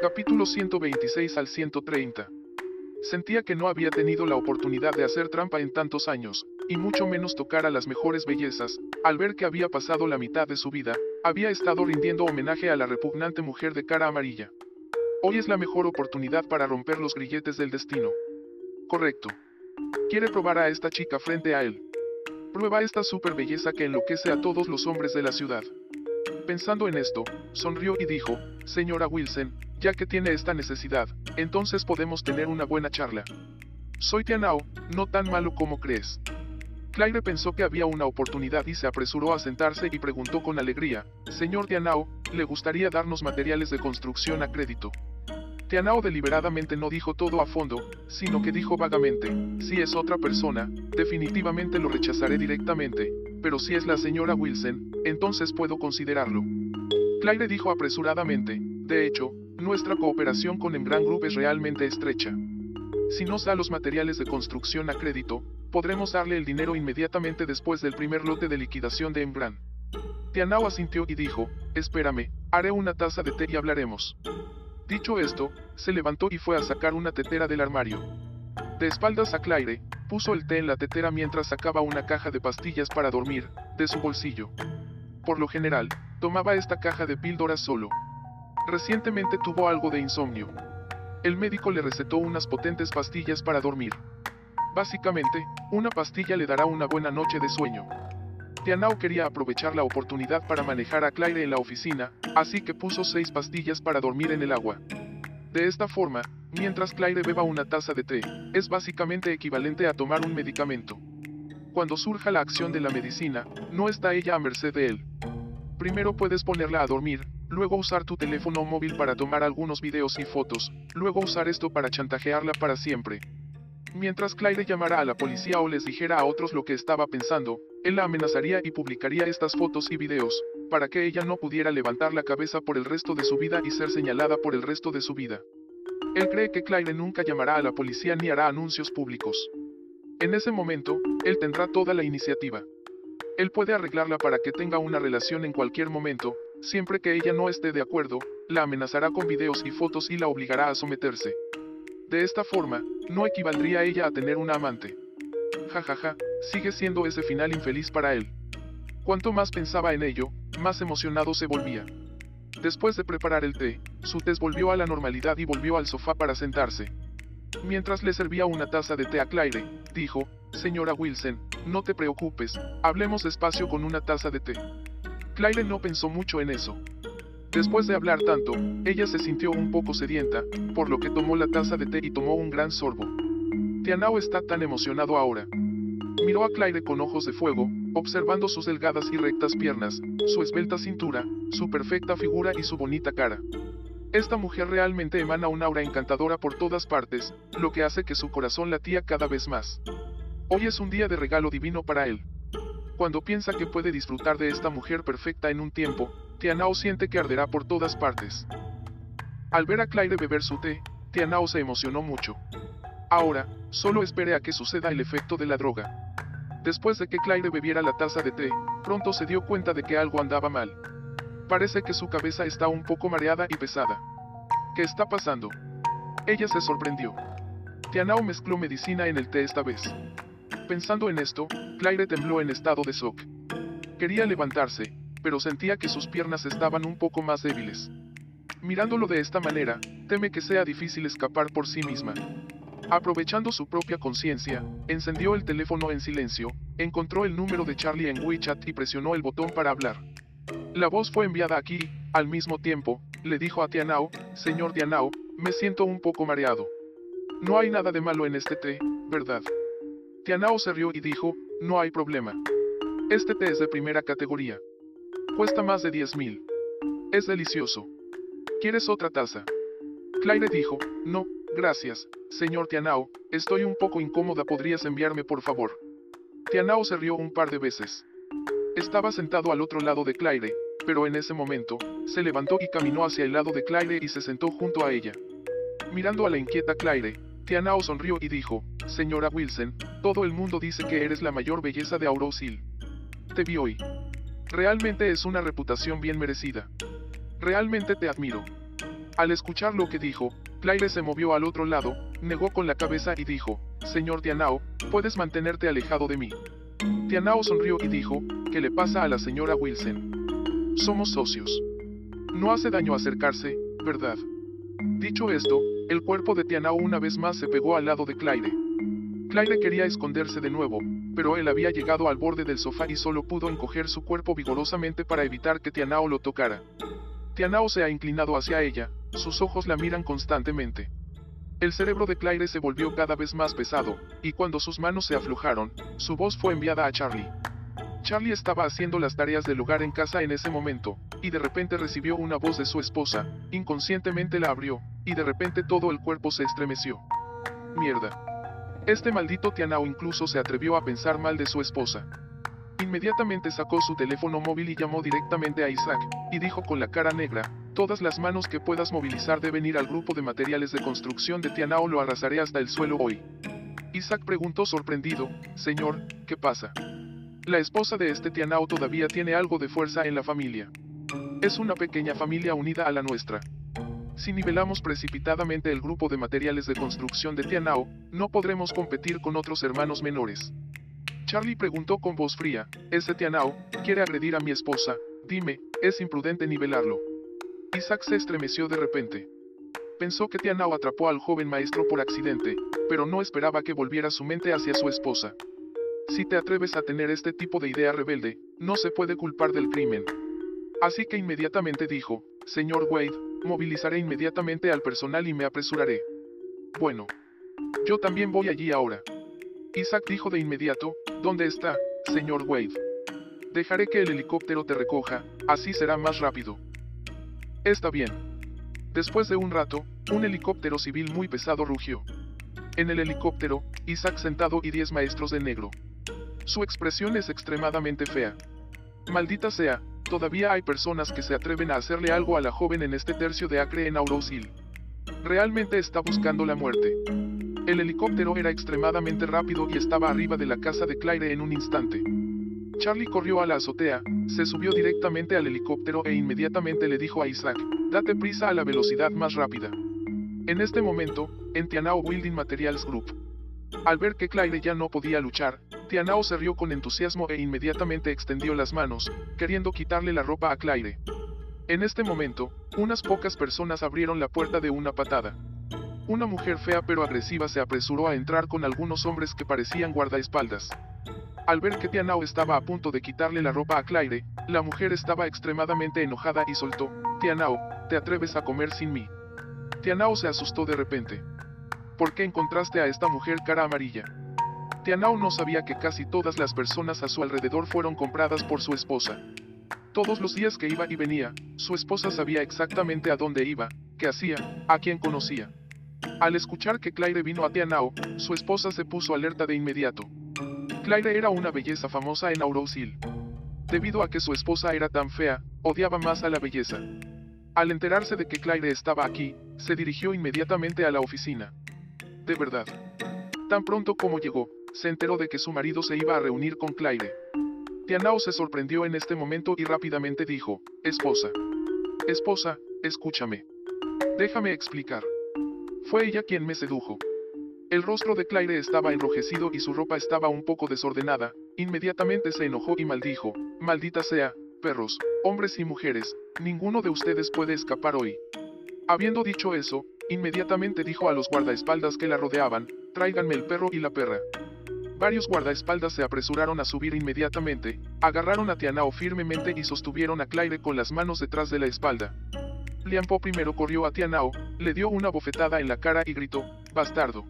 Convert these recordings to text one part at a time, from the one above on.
Capítulo 126 al 130. Sentía que no había tenido la oportunidad de hacer trampa en tantos años, y mucho menos tocar a las mejores bellezas, al ver que había pasado la mitad de su vida, había estado rindiendo homenaje a la repugnante mujer de cara amarilla. Hoy es la mejor oportunidad para romper los grilletes del destino. Correcto. Quiere probar a esta chica frente a él. Prueba esta super belleza que enloquece a todos los hombres de la ciudad. Pensando en esto, sonrió y dijo, Señora Wilson, ya que tiene esta necesidad, entonces podemos tener una buena charla. Soy Tianao, no tan malo como crees. Claire pensó que había una oportunidad y se apresuró a sentarse y preguntó con alegría, Señor Tianao, ¿le gustaría darnos materiales de construcción a crédito? Tianao deliberadamente no dijo todo a fondo, sino que dijo vagamente, si es otra persona, definitivamente lo rechazaré directamente, pero si es la señora Wilson, entonces puedo considerarlo. Claire dijo apresuradamente, de hecho, nuestra cooperación con Embran Group es realmente estrecha. Si nos da los materiales de construcción a crédito, podremos darle el dinero inmediatamente después del primer lote de liquidación de Embran. Tianao asintió y dijo, espérame, haré una taza de té y hablaremos. Dicho esto, se levantó y fue a sacar una tetera del armario. De espaldas a Claire, puso el té en la tetera mientras sacaba una caja de pastillas para dormir, de su bolsillo. Por lo general, tomaba esta caja de píldoras solo. Recientemente tuvo algo de insomnio. El médico le recetó unas potentes pastillas para dormir. Básicamente, una pastilla le dará una buena noche de sueño. Tianao quería aprovechar la oportunidad para manejar a Claire en la oficina, así que puso seis pastillas para dormir en el agua. De esta forma, mientras Claire beba una taza de té, es básicamente equivalente a tomar un medicamento. Cuando surja la acción de la medicina, no está ella a merced de él. Primero puedes ponerla a dormir, luego usar tu teléfono móvil para tomar algunos videos y fotos, luego usar esto para chantajearla para siempre. Mientras Claire llamara a la policía o les dijera a otros lo que estaba pensando, él la amenazaría y publicaría estas fotos y videos, para que ella no pudiera levantar la cabeza por el resto de su vida y ser señalada por el resto de su vida. Él cree que Claire nunca llamará a la policía ni hará anuncios públicos. En ese momento, él tendrá toda la iniciativa. Él puede arreglarla para que tenga una relación en cualquier momento, siempre que ella no esté de acuerdo, la amenazará con videos y fotos y la obligará a someterse. De esta forma, no equivaldría ella a tener una amante. Jajaja, sigue siendo ese final infeliz para él. Cuanto más pensaba en ello, más emocionado se volvía. Después de preparar el té, su tez volvió a la normalidad y volvió al sofá para sentarse. Mientras le servía una taza de té a Claire, dijo, Señora Wilson, no te preocupes, hablemos despacio con una taza de té. Claire no pensó mucho en eso. Después de hablar tanto, ella se sintió un poco sedienta, por lo que tomó la taza de té y tomó un gran sorbo. Tianao está tan emocionado ahora. Miró a Claire con ojos de fuego, observando sus delgadas y rectas piernas, su esbelta cintura, su perfecta figura y su bonita cara. Esta mujer realmente emana un aura encantadora por todas partes, lo que hace que su corazón latía cada vez más. Hoy es un día de regalo divino para él. Cuando piensa que puede disfrutar de esta mujer perfecta en un tiempo, Tianao siente que arderá por todas partes. Al ver a Claire beber su té, Tianao se emocionó mucho. Ahora, solo espere a que suceda el efecto de la droga. Después de que Claire bebiera la taza de té, pronto se dio cuenta de que algo andaba mal. Parece que su cabeza está un poco mareada y pesada. ¿Qué está pasando? Ella se sorprendió. Tianao mezcló medicina en el té esta vez. Pensando en esto, Claire tembló en estado de shock. Quería levantarse, pero sentía que sus piernas estaban un poco más débiles. Mirándolo de esta manera, teme que sea difícil escapar por sí misma. Aprovechando su propia conciencia, encendió el teléfono en silencio, encontró el número de Charlie en WeChat y presionó el botón para hablar. La voz fue enviada aquí, al mismo tiempo, le dijo a Tianao, señor Tianao, me siento un poco mareado. No hay nada de malo en este té, ¿verdad? Tianao se rió y dijo, no hay problema. Este té es de primera categoría. Cuesta más de 10 mil. Es delicioso. ¿Quieres otra taza? Claire dijo, no, gracias, señor Tianao, estoy un poco incómoda, ¿podrías enviarme por favor? Tianao se rió un par de veces. Estaba sentado al otro lado de Claire, pero en ese momento, se levantó y caminó hacia el lado de Claire y se sentó junto a ella. Mirando a la inquieta Claire, Tianao sonrió y dijo, Señora Wilson, todo el mundo dice que eres la mayor belleza de Aurosil. Te vi hoy. Realmente es una reputación bien merecida. Realmente te admiro. Al escuchar lo que dijo, Claire se movió al otro lado, negó con la cabeza y dijo, Señor Tianao, puedes mantenerte alejado de mí. Tianao sonrió y dijo, ¿qué le pasa a la señora Wilson? Somos socios. No hace daño acercarse, ¿verdad? Dicho esto, el cuerpo de Tianao una vez más se pegó al lado de Claire. Claire quería esconderse de nuevo, pero él había llegado al borde del sofá y solo pudo encoger su cuerpo vigorosamente para evitar que Tianao lo tocara. Tianao se ha inclinado hacia ella, sus ojos la miran constantemente. El cerebro de Claire se volvió cada vez más pesado, y cuando sus manos se aflojaron, su voz fue enviada a Charlie. Charlie estaba haciendo las tareas del hogar en casa en ese momento, y de repente recibió una voz de su esposa, inconscientemente la abrió, y de repente todo el cuerpo se estremeció. Mierda. Este maldito Tianao incluso se atrevió a pensar mal de su esposa. Inmediatamente sacó su teléfono móvil y llamó directamente a Isaac, y dijo con la cara negra, todas las manos que puedas movilizar deben ir al grupo de materiales de construcción de Tianao lo arrasaré hasta el suelo hoy. Isaac preguntó sorprendido, Señor, ¿qué pasa? La esposa de este Tianao todavía tiene algo de fuerza en la familia. Es una pequeña familia unida a la nuestra. Si nivelamos precipitadamente el grupo de materiales de construcción de Tianao, no podremos competir con otros hermanos menores. Charlie preguntó con voz fría, ese Tianao, quiere agredir a mi esposa, dime, es imprudente nivelarlo. Isaac se estremeció de repente. Pensó que Tianao atrapó al joven maestro por accidente, pero no esperaba que volviera su mente hacia su esposa. Si te atreves a tener este tipo de idea rebelde, no se puede culpar del crimen. Así que inmediatamente dijo, Señor Wade, movilizaré inmediatamente al personal y me apresuraré. Bueno. Yo también voy allí ahora. Isaac dijo de inmediato, ¿dónde está, señor Wade? Dejaré que el helicóptero te recoja, así será más rápido. Está bien. Después de un rato, un helicóptero civil muy pesado rugió. En el helicóptero, Isaac sentado y diez maestros de negro. Su expresión es extremadamente fea. Maldita sea, Todavía hay personas que se atreven a hacerle algo a la joven en este tercio de acre en Auros Hill. Realmente está buscando la muerte. El helicóptero era extremadamente rápido y estaba arriba de la casa de Claire en un instante. Charlie corrió a la azotea, se subió directamente al helicóptero e inmediatamente le dijo a Isaac, date prisa a la velocidad más rápida. En este momento, en Tianao Building Materials Group. Al ver que Claire ya no podía luchar, Tianao se rió con entusiasmo e inmediatamente extendió las manos, queriendo quitarle la ropa a Claire. En este momento, unas pocas personas abrieron la puerta de una patada. Una mujer fea pero agresiva se apresuró a entrar con algunos hombres que parecían guardaespaldas. Al ver que Tianao estaba a punto de quitarle la ropa a Claire, la mujer estaba extremadamente enojada y soltó, Tianao, ¿te atreves a comer sin mí? Tianao se asustó de repente. ¿Por qué encontraste a esta mujer cara amarilla? Tianao no sabía que casi todas las personas a su alrededor fueron compradas por su esposa. Todos los días que iba y venía, su esposa sabía exactamente a dónde iba, qué hacía, a quién conocía. Al escuchar que Claire vino a Tianao, su esposa se puso alerta de inmediato. Claire era una belleza famosa en Aurosil. Debido a que su esposa era tan fea, odiaba más a la belleza. Al enterarse de que Claire estaba aquí, se dirigió inmediatamente a la oficina. De verdad. Tan pronto como llegó, se enteró de que su marido se iba a reunir con Claire. Tianao se sorprendió en este momento y rápidamente dijo, Esposa. Esposa, escúchame. Déjame explicar. Fue ella quien me sedujo. El rostro de Claire estaba enrojecido y su ropa estaba un poco desordenada, inmediatamente se enojó y maldijo, maldita sea, perros, hombres y mujeres, ninguno de ustedes puede escapar hoy. Habiendo dicho eso, inmediatamente dijo a los guardaespaldas que la rodeaban, tráiganme el perro y la perra. Varios guardaespaldas se apresuraron a subir inmediatamente, agarraron a Tianao firmemente y sostuvieron a Claire con las manos detrás de la espalda. Lianpo primero corrió a Tianao, le dio una bofetada en la cara y gritó, bastardo.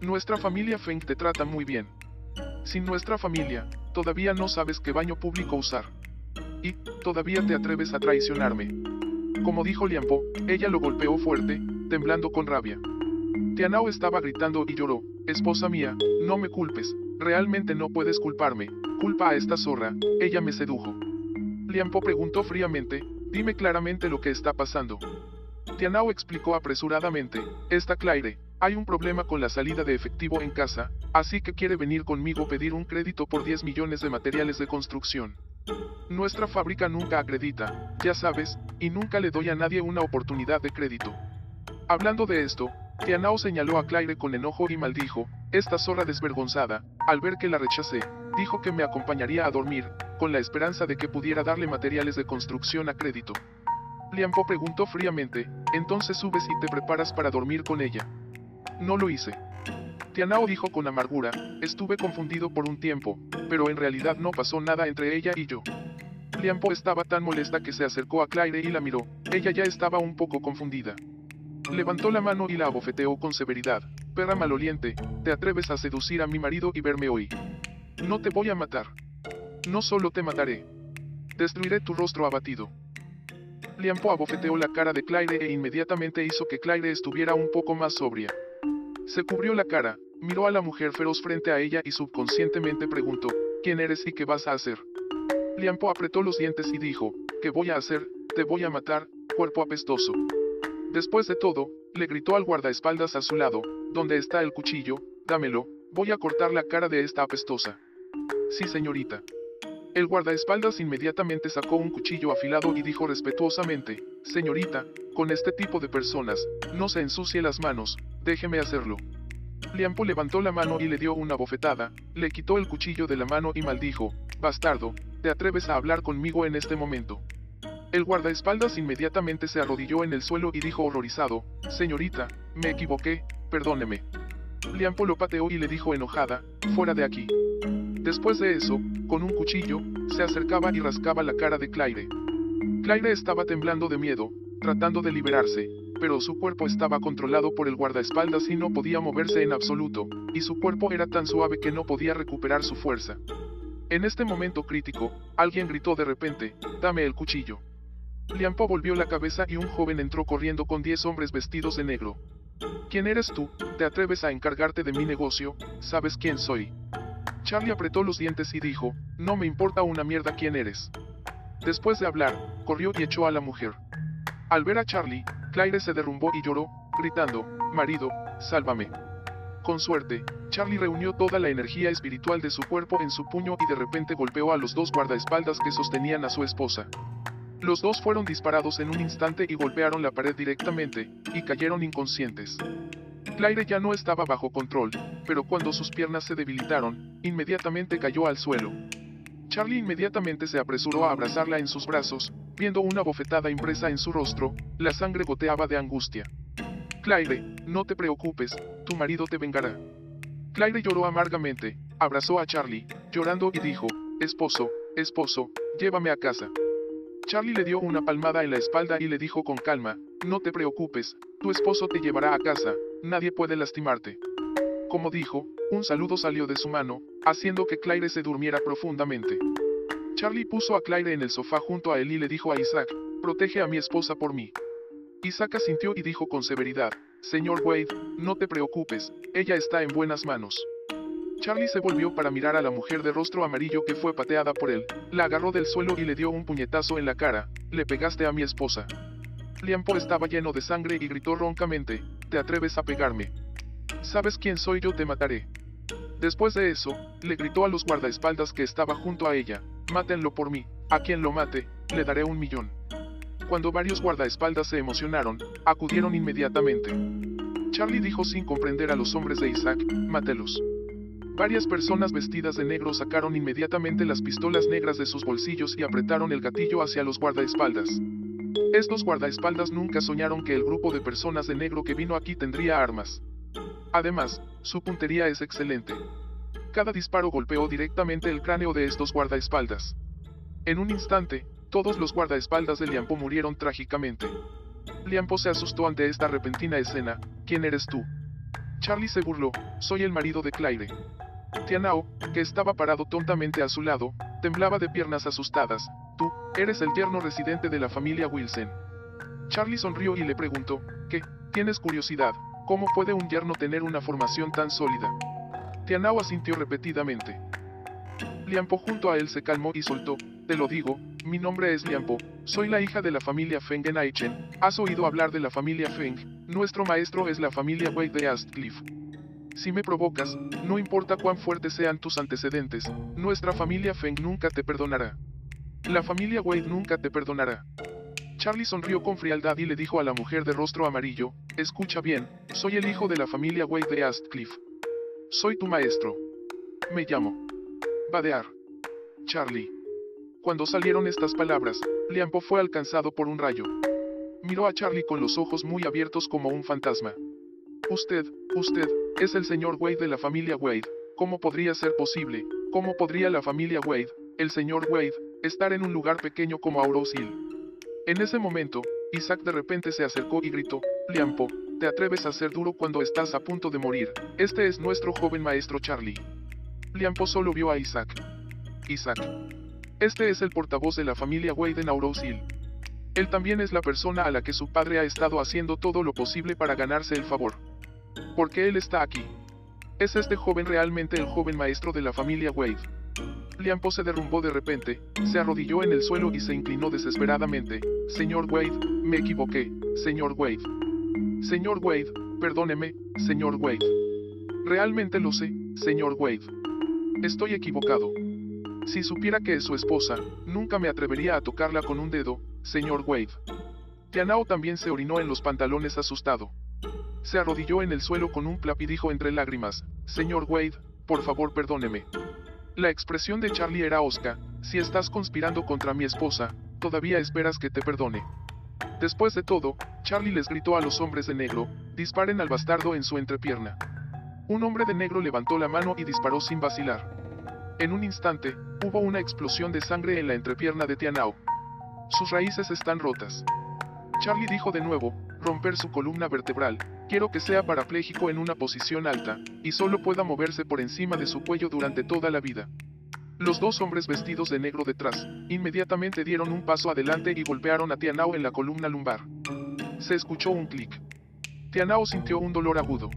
Nuestra familia Feng te trata muy bien. Sin nuestra familia, todavía no sabes qué baño público usar. Y, todavía te atreves a traicionarme. Como dijo Lianpo, ella lo golpeó fuerte, temblando con rabia. Tianao estaba gritando y lloró, esposa mía, no me culpes, realmente no puedes culparme, culpa a esta zorra, ella me sedujo. Lianpo preguntó fríamente, dime claramente lo que está pasando. Tianao explicó apresuradamente, está Claire, hay un problema con la salida de efectivo en casa, así que quiere venir conmigo pedir un crédito por 10 millones de materiales de construcción. Nuestra fábrica nunca acredita, ya sabes, y nunca le doy a nadie una oportunidad de crédito. Hablando de esto, Tianao señaló a Claire con enojo y maldijo, esta zorra desvergonzada, al ver que la rechacé, dijo que me acompañaría a dormir, con la esperanza de que pudiera darle materiales de construcción a crédito. Liampo preguntó fríamente, entonces subes y te preparas para dormir con ella. No lo hice. Tianao dijo con amargura, estuve confundido por un tiempo, pero en realidad no pasó nada entre ella y yo. Liampo estaba tan molesta que se acercó a Claire y la miró, ella ya estaba un poco confundida. Levantó la mano y la abofeteó con severidad, perra maloliente, te atreves a seducir a mi marido y verme hoy. No te voy a matar. No solo te mataré. Destruiré tu rostro abatido. Liampo abofeteó la cara de Claire e inmediatamente hizo que Claire estuviera un poco más sobria. Se cubrió la cara, miró a la mujer feroz frente a ella y subconscientemente preguntó, ¿quién eres y qué vas a hacer? Liampo apretó los dientes y dijo, ¿qué voy a hacer? Te voy a matar, cuerpo apestoso. Después de todo, le gritó al guardaespaldas a su lado, ¿dónde está el cuchillo? Dámelo, voy a cortar la cara de esta apestosa. Sí señorita. El guardaespaldas inmediatamente sacó un cuchillo afilado y dijo respetuosamente, Señorita, con este tipo de personas, no se ensucie las manos, déjeme hacerlo. Liampo levantó la mano y le dio una bofetada, le quitó el cuchillo de la mano y maldijo, Bastardo, ¿te atreves a hablar conmigo en este momento? El guardaespaldas inmediatamente se arrodilló en el suelo y dijo horrorizado, Señorita, me equivoqué, perdóneme. Liampo lo pateó y le dijo enojada, fuera de aquí. Después de eso, con un cuchillo, se acercaba y rascaba la cara de Claire. Claire estaba temblando de miedo, tratando de liberarse, pero su cuerpo estaba controlado por el guardaespaldas y no podía moverse en absoluto, y su cuerpo era tan suave que no podía recuperar su fuerza. En este momento crítico, alguien gritó de repente, dame el cuchillo. Liampo volvió la cabeza y un joven entró corriendo con diez hombres vestidos de negro. ¿Quién eres tú? ¿Te atreves a encargarte de mi negocio? ¿Sabes quién soy? Charlie apretó los dientes y dijo, no me importa una mierda quién eres. Después de hablar, corrió y echó a la mujer. Al ver a Charlie, Claire se derrumbó y lloró, gritando, marido, sálvame. Con suerte, Charlie reunió toda la energía espiritual de su cuerpo en su puño y de repente golpeó a los dos guardaespaldas que sostenían a su esposa. Los dos fueron disparados en un instante y golpearon la pared directamente, y cayeron inconscientes. Claire ya no estaba bajo control, pero cuando sus piernas se debilitaron, inmediatamente cayó al suelo. Charlie inmediatamente se apresuró a abrazarla en sus brazos, viendo una bofetada impresa en su rostro, la sangre goteaba de angustia. Claire, no te preocupes, tu marido te vengará. Claire lloró amargamente, abrazó a Charlie, llorando y dijo, esposo, esposo, llévame a casa. Charlie le dio una palmada en la espalda y le dijo con calma, no te preocupes, tu esposo te llevará a casa, nadie puede lastimarte. Como dijo, un saludo salió de su mano, haciendo que Claire se durmiera profundamente. Charlie puso a Claire en el sofá junto a él y le dijo a Isaac, protege a mi esposa por mí. Isaac asintió y dijo con severidad, Señor Wade, no te preocupes, ella está en buenas manos. Charlie se volvió para mirar a la mujer de rostro amarillo que fue pateada por él, la agarró del suelo y le dio un puñetazo en la cara, le pegaste a mi esposa. Liampo estaba lleno de sangre y gritó roncamente, ¿te atreves a pegarme? ¿Sabes quién soy yo te mataré? Después de eso, le gritó a los guardaespaldas que estaba junto a ella, mátenlo por mí, a quien lo mate, le daré un millón. Cuando varios guardaespaldas se emocionaron, acudieron inmediatamente. Charlie dijo sin comprender a los hombres de Isaac, mátelos. Varias personas vestidas de negro sacaron inmediatamente las pistolas negras de sus bolsillos y apretaron el gatillo hacia los guardaespaldas. Estos guardaespaldas nunca soñaron que el grupo de personas de negro que vino aquí tendría armas. Además, su puntería es excelente. Cada disparo golpeó directamente el cráneo de estos guardaespaldas. En un instante, todos los guardaespaldas de Liampo murieron trágicamente. Liampo se asustó ante esta repentina escena, ¿quién eres tú? Charlie se burló, soy el marido de Claire. Tianao, que estaba parado tontamente a su lado, temblaba de piernas asustadas, tú, eres el yerno residente de la familia Wilson. Charlie sonrió y le preguntó, ¿qué? ¿Tienes curiosidad? ¿Cómo puede un yerno tener una formación tan sólida? Tianao asintió repetidamente. Liampo junto a él se calmó y soltó, te lo digo, mi nombre es Liampo, soy la hija de la familia Feng en Aichen, ¿has oído hablar de la familia Feng? Nuestro maestro es la familia Wei de Astcliff. Si me provocas, no importa cuán fuertes sean tus antecedentes, nuestra familia Feng nunca te perdonará. La familia Wade nunca te perdonará. Charlie sonrió con frialdad y le dijo a la mujer de rostro amarillo, escucha bien, soy el hijo de la familia Wade de Astcliff. Soy tu maestro. Me llamo. Badear. Charlie. Cuando salieron estas palabras, Liampo fue alcanzado por un rayo. Miró a Charlie con los ojos muy abiertos como un fantasma. Usted, usted, es el señor Wade de la familia Wade. ¿Cómo podría ser posible? ¿Cómo podría la familia Wade, el señor Wade, estar en un lugar pequeño como Auros Hill? En ese momento, Isaac de repente se acercó y gritó, Liampo, te atreves a ser duro cuando estás a punto de morir. Este es nuestro joven maestro Charlie. Liampo solo vio a Isaac. Isaac. Este es el portavoz de la familia Wade en Auros Hill. Él también es la persona a la que su padre ha estado haciendo todo lo posible para ganarse el favor. Porque él está aquí. ¿Es este joven realmente el joven maestro de la familia Wade? Liampo se derrumbó de repente, se arrodilló en el suelo y se inclinó desesperadamente. Señor Wade, me equivoqué, señor Wade. Señor Wade, perdóneme, señor Wade. Realmente lo sé, señor Wade. Estoy equivocado. Si supiera que es su esposa, nunca me atrevería a tocarla con un dedo, señor Wade. Tianao también se orinó en los pantalones asustado. Se arrodilló en el suelo con un plap y dijo entre lágrimas, Señor Wade, por favor perdóneme. La expresión de Charlie era osca, si estás conspirando contra mi esposa, todavía esperas que te perdone. Después de todo, Charlie les gritó a los hombres de negro, disparen al bastardo en su entrepierna. Un hombre de negro levantó la mano y disparó sin vacilar. En un instante, hubo una explosión de sangre en la entrepierna de Tianao. Sus raíces están rotas. Charlie dijo de nuevo, romper su columna vertebral, quiero que sea parapléjico en una posición alta, y solo pueda moverse por encima de su cuello durante toda la vida. Los dos hombres vestidos de negro detrás, inmediatamente dieron un paso adelante y golpearon a Tianao en la columna lumbar. Se escuchó un clic. Tianao sintió un dolor agudo.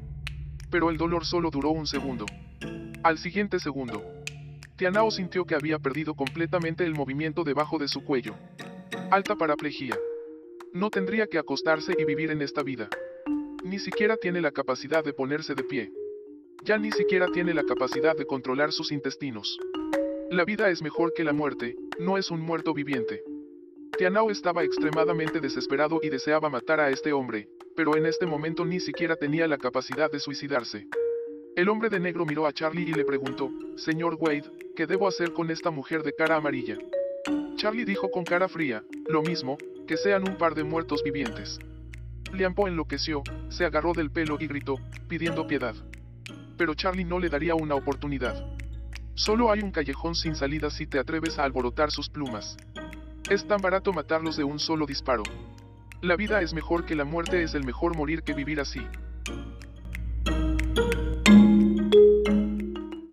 Pero el dolor solo duró un segundo. Al siguiente segundo, Tianao sintió que había perdido completamente el movimiento debajo de su cuello. Alta paraplejía. No tendría que acostarse y vivir en esta vida. Ni siquiera tiene la capacidad de ponerse de pie. Ya ni siquiera tiene la capacidad de controlar sus intestinos. La vida es mejor que la muerte, no es un muerto viviente. Tianao estaba extremadamente desesperado y deseaba matar a este hombre, pero en este momento ni siquiera tenía la capacidad de suicidarse. El hombre de negro miró a Charlie y le preguntó, Señor Wade, ¿qué debo hacer con esta mujer de cara amarilla? Charlie dijo con cara fría, lo mismo, que sean un par de muertos vivientes. Liampo enloqueció, se agarró del pelo y gritó, pidiendo piedad. Pero Charlie no le daría una oportunidad. Solo hay un callejón sin salida si te atreves a alborotar sus plumas. Es tan barato matarlos de un solo disparo. La vida es mejor que la muerte es el mejor morir que vivir así.